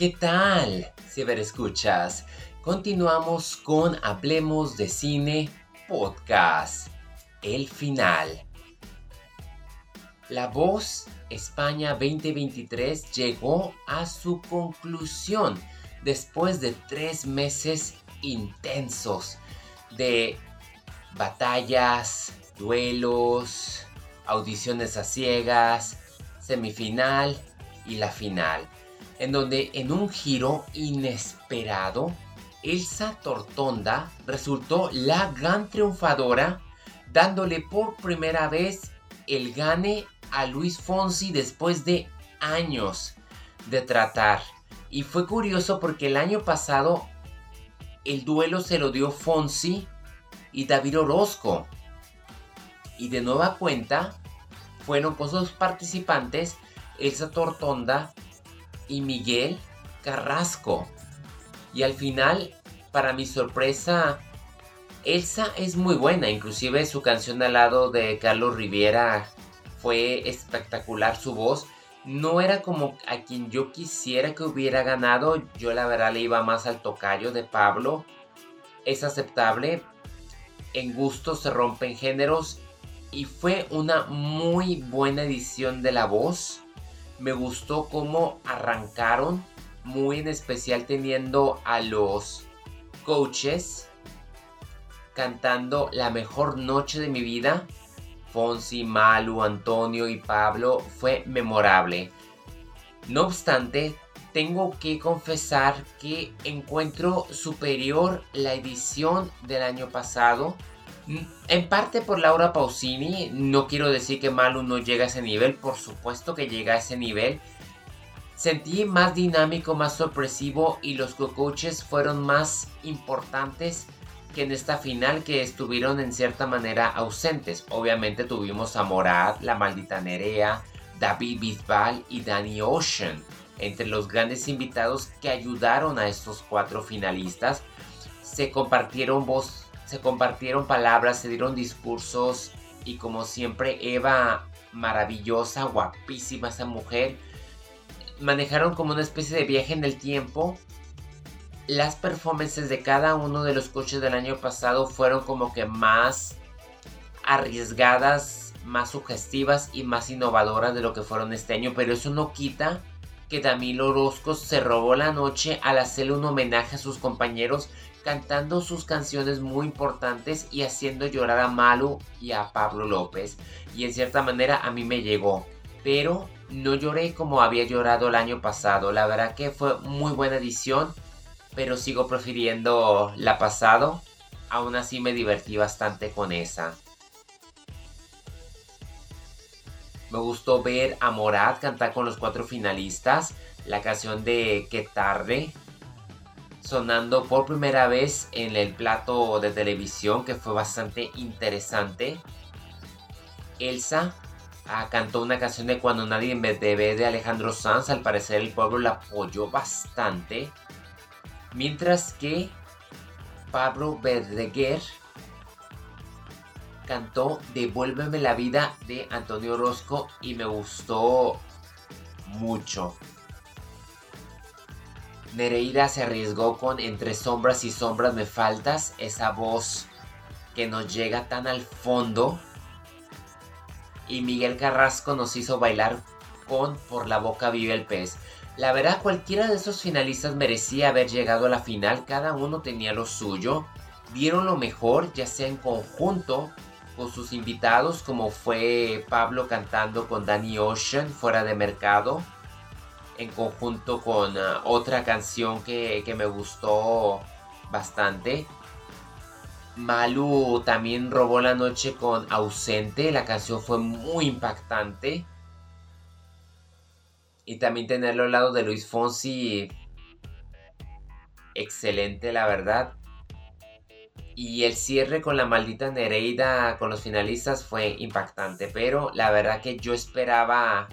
¿Qué tal, escuchas? Continuamos con Hablemos de Cine Podcast. El final. La Voz España 2023 llegó a su conclusión después de tres meses intensos de batallas, duelos, audiciones a ciegas, semifinal y la final, en donde en un giro inesperado, Elsa Tortonda resultó la gran triunfadora, dándole por primera vez el gane a Luis Fonsi después de años de tratar. Y fue curioso porque el año pasado el duelo se lo dio Fonsi y David Orozco. Y de nueva cuenta fueron con sus participantes Elsa Tortonda y Miguel Carrasco. Y al final, para mi sorpresa, Elsa es muy buena, inclusive su canción al lado de Carlos Riviera fue espectacular su voz. No era como a quien yo quisiera que hubiera ganado, yo la verdad le iba más al tocayo de Pablo. Es aceptable, en gusto se rompen géneros y fue una muy buena edición de la voz. Me gustó cómo arrancaron, muy en especial teniendo a los coaches cantando La mejor noche de mi vida. Fonsi, Malu, Antonio y Pablo fue memorable. No obstante, tengo que confesar que encuentro superior la edición del año pasado. En parte por Laura Pausini, no quiero decir que Malu no llega a ese nivel, por supuesto que llega a ese nivel. Sentí más dinámico, más sorpresivo y los coaches fueron más importantes que en esta final que estuvieron en cierta manera ausentes. Obviamente tuvimos a Morad, la maldita Nerea, David Bisbal y Danny Ocean entre los grandes invitados que ayudaron a estos cuatro finalistas. Se compartieron voz, se compartieron palabras, se dieron discursos y como siempre Eva maravillosa, guapísima esa mujer, manejaron como una especie de viaje en el tiempo. Las performances de cada uno de los coches del año pasado fueron como que más arriesgadas, más sugestivas y más innovadoras de lo que fueron este año, pero eso no quita que Damil Orozco se robó la noche al hacerle un homenaje a sus compañeros cantando sus canciones muy importantes y haciendo llorar a Malu y a Pablo López. Y en cierta manera a mí me llegó. Pero no lloré como había llorado el año pasado. La verdad que fue muy buena edición. Pero sigo prefiriendo la pasado. Aún así me divertí bastante con esa. Me gustó ver a Morad cantar con los cuatro finalistas la canción de Qué tarde, sonando por primera vez en el plato de televisión, que fue bastante interesante. Elsa ah, cantó una canción de Cuando nadie me debe de Alejandro Sanz, al parecer el pueblo la apoyó bastante. Mientras que Pablo Verdeguer cantó Devuélveme la vida de Antonio Orozco y me gustó mucho. Nereida se arriesgó con Entre sombras y sombras me faltas, esa voz que nos llega tan al fondo. Y Miguel Carrasco nos hizo bailar con Por la boca vive el pez. La verdad, cualquiera de esos finalistas merecía haber llegado a la final, cada uno tenía lo suyo, dieron lo mejor, ya sea en conjunto con sus invitados, como fue Pablo cantando con Danny Ocean fuera de mercado, en conjunto con ah, otra canción que, que me gustó bastante. Malu también robó la noche con Ausente, la canción fue muy impactante. Y también tenerlo al lado de Luis Fonsi, excelente la verdad. Y el cierre con la maldita Nereida con los finalistas fue impactante. Pero la verdad que yo esperaba.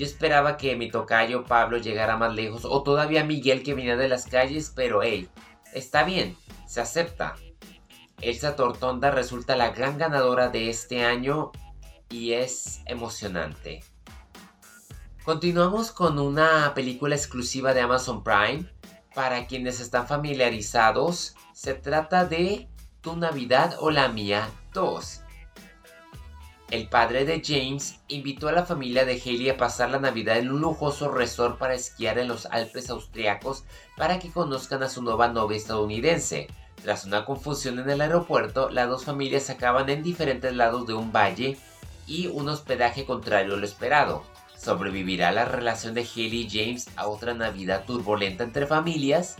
Yo esperaba que mi tocayo Pablo llegara más lejos. O todavía Miguel que venía de las calles. Pero hey, está bien, se acepta. Elsa Tortonda resulta la gran ganadora de este año. Y es emocionante. Continuamos con una película exclusiva de Amazon Prime. Para quienes están familiarizados, se trata de Tu Navidad o la Mía 2. El padre de James invitó a la familia de Haley a pasar la Navidad en un lujoso resort para esquiar en los Alpes austriacos para que conozcan a su nueva novia estadounidense. Tras una confusión en el aeropuerto, las dos familias acaban en diferentes lados de un valle y un hospedaje contrario a lo esperado. ¿Sobrevivirá la relación de Haley y James a otra Navidad turbulenta entre familias?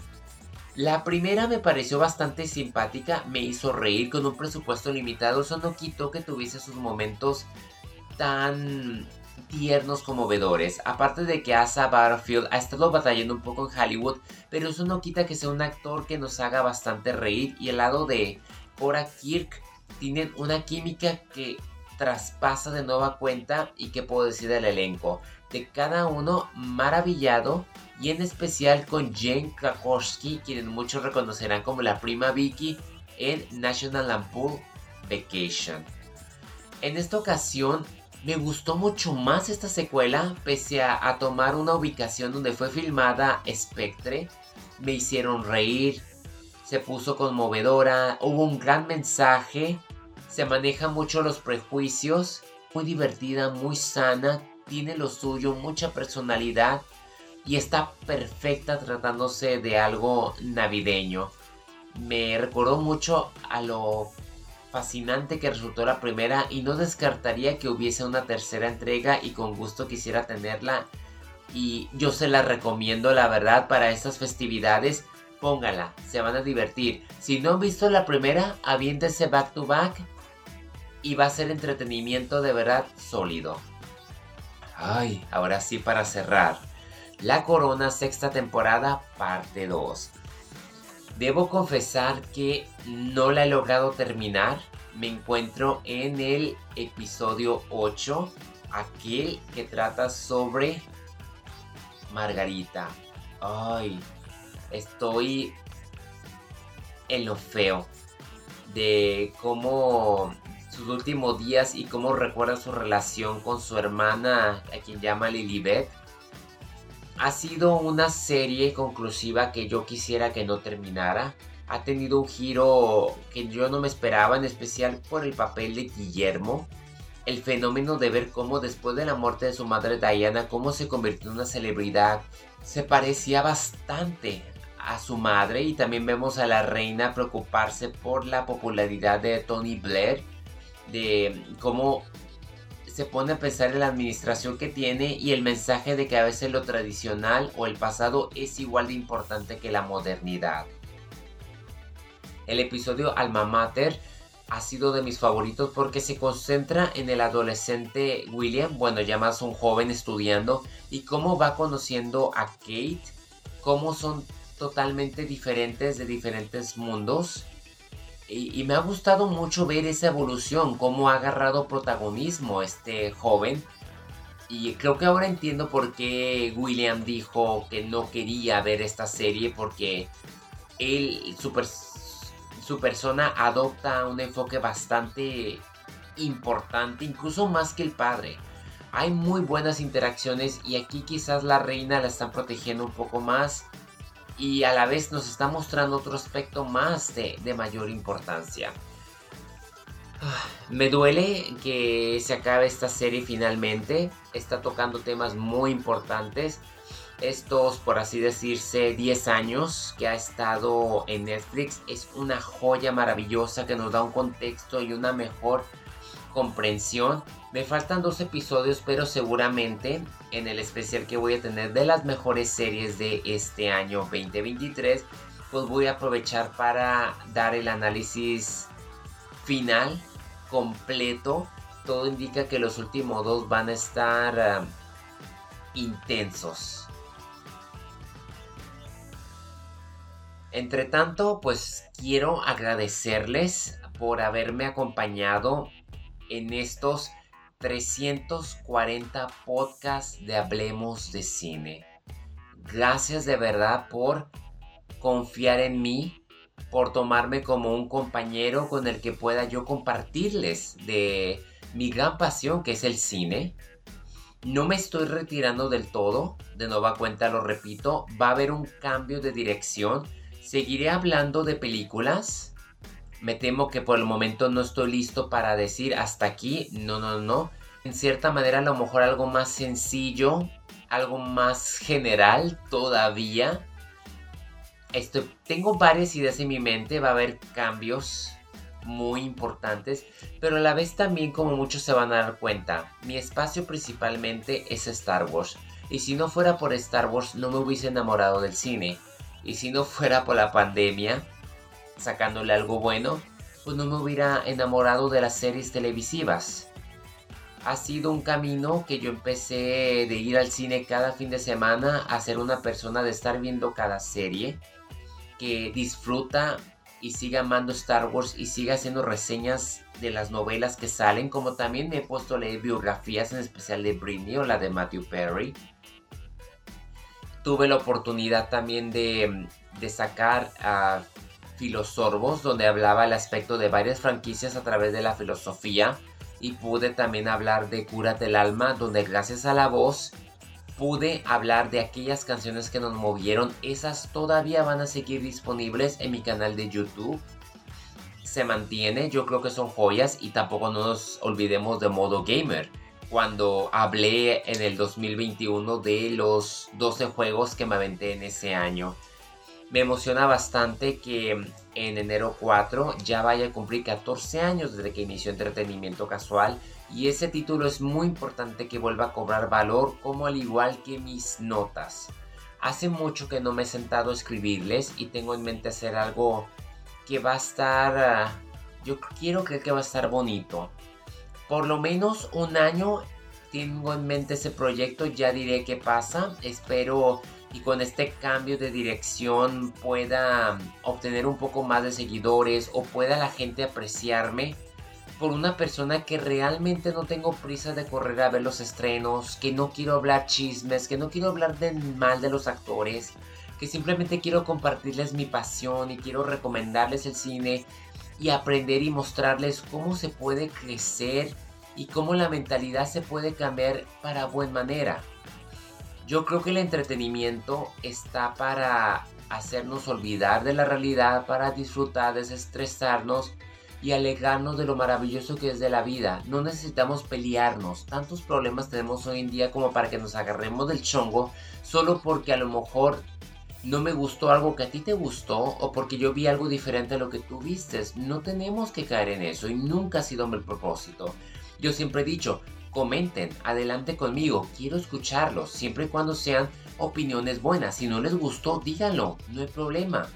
La primera me pareció bastante simpática, me hizo reír con un presupuesto limitado, eso no quitó que tuviese sus momentos tan tiernos, conmovedores. Aparte de que Asa Butterfield ha estado batallando un poco en Hollywood, pero eso no quita que sea un actor que nos haga bastante reír. Y el lado de Cora Kirk tienen una química que traspasa de nueva cuenta y que puedo decir del elenco. De cada uno maravillado y en especial con Jane Krakowski, quien muchos reconocerán como la prima Vicky en National Lampoon Vacation. En esta ocasión me gustó mucho más esta secuela, pese a, tomar una ubicación donde fue filmada Spectre. Me hicieron reír, se puso conmovedora, hubo un gran mensaje se maneja mucho los prejuicios, muy divertida, muy sana, tiene lo suyo, mucha personalidad y está perfecta tratándose de algo navideño. Me recordó mucho a lo fascinante que resultó la primera y no descartaría que hubiese una tercera entrega y con gusto quisiera tenerla y yo se la recomiendo la verdad para estas festividades póngala, se van a divertir. Si no han visto la primera, aviéntese back to back y va a ser entretenimiento de verdad sólido. Ay, ahora sí para cerrar. La Corona sexta temporada parte 2. Debo confesar que no la he logrado terminar. Me encuentro en el episodio 8, aquel que trata sobre Margarita. Ay, estoy en lo feo de cómo sus últimos días y cómo recuerda su relación con su hermana, a quien llama Lilibet. Ha sido una serie conclusiva que yo quisiera que no terminara. Ha tenido un giro que yo no me esperaba, en especial por el papel de Guillermo. El fenómeno de ver cómo después de la muerte de su madre Diana, cómo se convirtió en una celebridad, se parecía bastante a su madre y también vemos a la reina preocuparse por la popularidad de Tony Blair de cómo se pone a pensar en la administración que tiene y el mensaje de que a veces lo tradicional o el pasado es igual de importante que la modernidad. El episodio Alma Mater ha sido de mis favoritos porque se concentra en el adolescente William, bueno, ya más un joven estudiando, y cómo va conociendo a Kate, cómo son totalmente diferentes de diferentes mundos y, me ha gustado mucho ver esa evolución, cómo ha agarrado protagonismo este joven. Y creo que ahora entiendo por qué William dijo que no quería ver esta serie, porque él, su, su persona adopta un enfoque bastante importante, incluso más que el padre. Hay muy buenas interacciones y aquí quizás la reina la están protegiendo un poco más y a la vez nos está mostrando otro aspecto más de, mayor importancia. Ah, me duele que se acabe esta serie finalmente. Está tocando temas muy importantes. Estos, por así decirse, 10 años que ha estado en Netflix es una joya maravillosa que nos da un contexto y una mejor comprensión. Me faltan dos episodios, pero seguramente en el especial que voy a tener de las mejores series de este año 2023, pues voy a aprovechar para dar el análisis final, completo. Todo indica que los últimos dos van a estar ah, intensos. Entre tanto, pues quiero agradecerles por haberme acompañado en estos 340 podcasts de Hablemos de Cine. Gracias de verdad por confiar en mí, por tomarme como un compañero con el que pueda yo compartirles de mi gran pasión que es el cine. No me estoy retirando del todo, de nueva cuenta lo repito, va a haber un cambio de dirección. Seguiré hablando de películas. Me temo que por el momento no estoy listo para decir hasta aquí. No, no, no. En cierta manera a lo mejor algo más sencillo, algo más general todavía. tengo varias ideas en mi mente, va a haber cambios muy importantes, pero a la vez también como muchos se van a dar cuenta, mi espacio principalmente es Star Wars. Y si no fuera por Star Wars no me hubiese enamorado del cine. Y si no fuera por la pandemia, sacándole algo bueno, pues no me hubiera enamorado de las series televisivas. Ha sido un camino que yo empecé de ir al cine cada fin de semana a ser una persona de estar viendo cada serie que disfruta y siga amando Star Wars y siga haciendo reseñas de las novelas que salen, como también me he puesto a leer biografías, en especial de Britney o la de Matthew Perry. Tuve la oportunidad también de, de sacar a Filosorbos, donde hablaba el aspecto de varias franquicias a través de la filosofía. Y pude también hablar de Cúrate el alma, donde gracias a la voz pude hablar de aquellas canciones que nos movieron. Esas todavía van a seguir disponibles en mi canal de YouTube. Se mantiene, yo creo que son joyas y tampoco nos olvidemos de modo gamer. Cuando hablé en el 2021 de los 12 juegos que me aventé en ese año. Me emociona bastante que en enero 4 ya vaya a cumplir 14 años desde que inició entretenimiento casual y ese título es muy importante que vuelva a cobrar valor como al igual que mis notas. Hace mucho que no me he sentado a escribirles y tengo en mente hacer algo que va a estar... Ah, yo quiero creer que va a estar bonito. Por lo menos un año tengo en mente ese proyecto, ya diré qué pasa. Espero y con este cambio de dirección pueda obtener un poco más de seguidores o pueda la gente apreciarme por una persona que realmente no tengo prisa de correr a ver los estrenos, que no quiero hablar chismes, que no quiero hablar de mal de los actores, que simplemente quiero compartirles mi pasión y quiero recomendarles el cine y aprender y mostrarles cómo se puede crecer y cómo la mentalidad se puede cambiar para buena manera. Yo creo que el entretenimiento está para hacernos olvidar de la realidad, para disfrutar, desestresarnos y alejarnos de lo maravilloso que es de la vida. No necesitamos pelearnos. Tantos problemas tenemos hoy en día como para que nos agarremos del chongo solo porque a lo mejor no me gustó algo que a ti te gustó o porque yo vi algo diferente a lo que tú vistes. No tenemos que caer en eso y nunca ha sido mi propósito. Yo siempre he dicho, comenten, adelante conmigo, quiero escucharlos, siempre y cuando sean opiniones buenas. Si no les gustó, díganlo, no hay problema.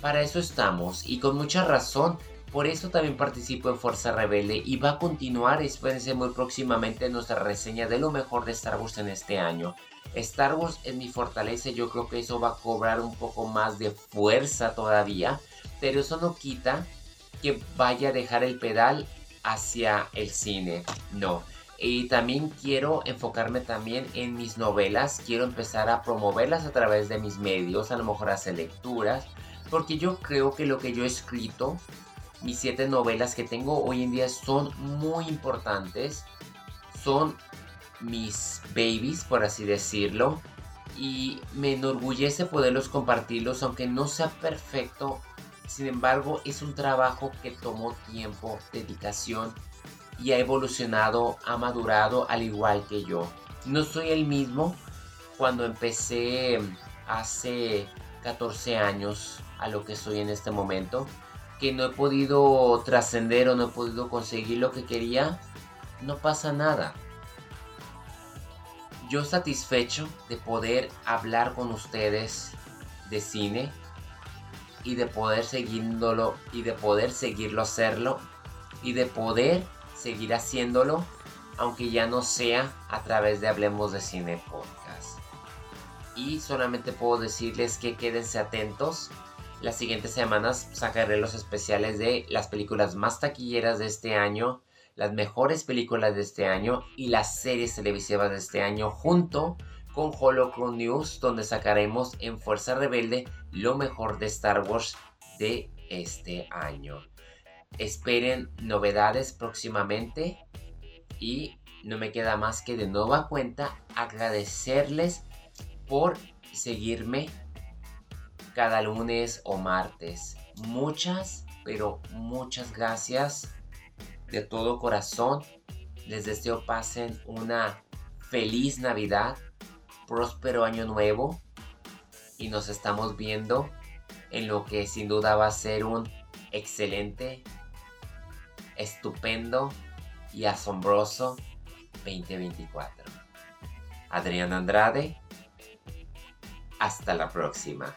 Para eso estamos y con mucha razón. Por eso también participo en Fuerza Rebelde y va a continuar, espérense muy próximamente nuestra reseña de lo mejor de Star Wars en este año. Star Wars es mi fortaleza, yo creo que eso va a cobrar un poco más de fuerza todavía, pero eso no quita que vaya a dejar el pedal hacia el cine. No, y también quiero enfocarme también en mis novelas, quiero empezar a promoverlas a través de mis medios, a lo mejor hacer lecturas, porque yo creo que lo que yo he escrito, mis siete novelas que tengo hoy en día son muy importantes, son mis babies, por así decirlo, y me enorgullece poderlos compartirlos, aunque no sea perfecto, sin embargo es un trabajo que tomó tiempo, dedicación y ha evolucionado, ha madurado al igual que yo. No soy el mismo cuando empecé hace 14 años a lo que soy en este momento, que no he podido trascender o no he podido conseguir lo que quería, no pasa nada. Yo satisfecho de poder hablar con ustedes de cine y de poder seguirlo y de poder seguirlo hacerlo y de poder seguir haciéndolo, aunque ya no sea a través de Hablemos de Cine Podcast. Y solamente puedo decirles que quédense atentos. Las siguientes semanas sacaré los especiales de las películas más taquilleras de este año, las mejores películas de este año y las series televisivas de este año junto con Holocron News donde sacaremos en Fuerza Rebelde lo mejor de Star Wars de este año. Esperen novedades próximamente y no me queda más que de nueva cuenta agradecerles por seguirme cada lunes o martes. Muchas, pero muchas gracias de todo corazón. Les deseo pasen una feliz Navidad, próspero año nuevo y nos estamos viendo en lo que sin duda va a ser un excelente, estupendo y asombroso 2024. Adrián Andrade, hasta la próxima.